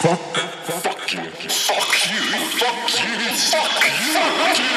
Fuck. Fuck you. Fuck you. Fuck you. Fuck you. Fuck you. Fuck you.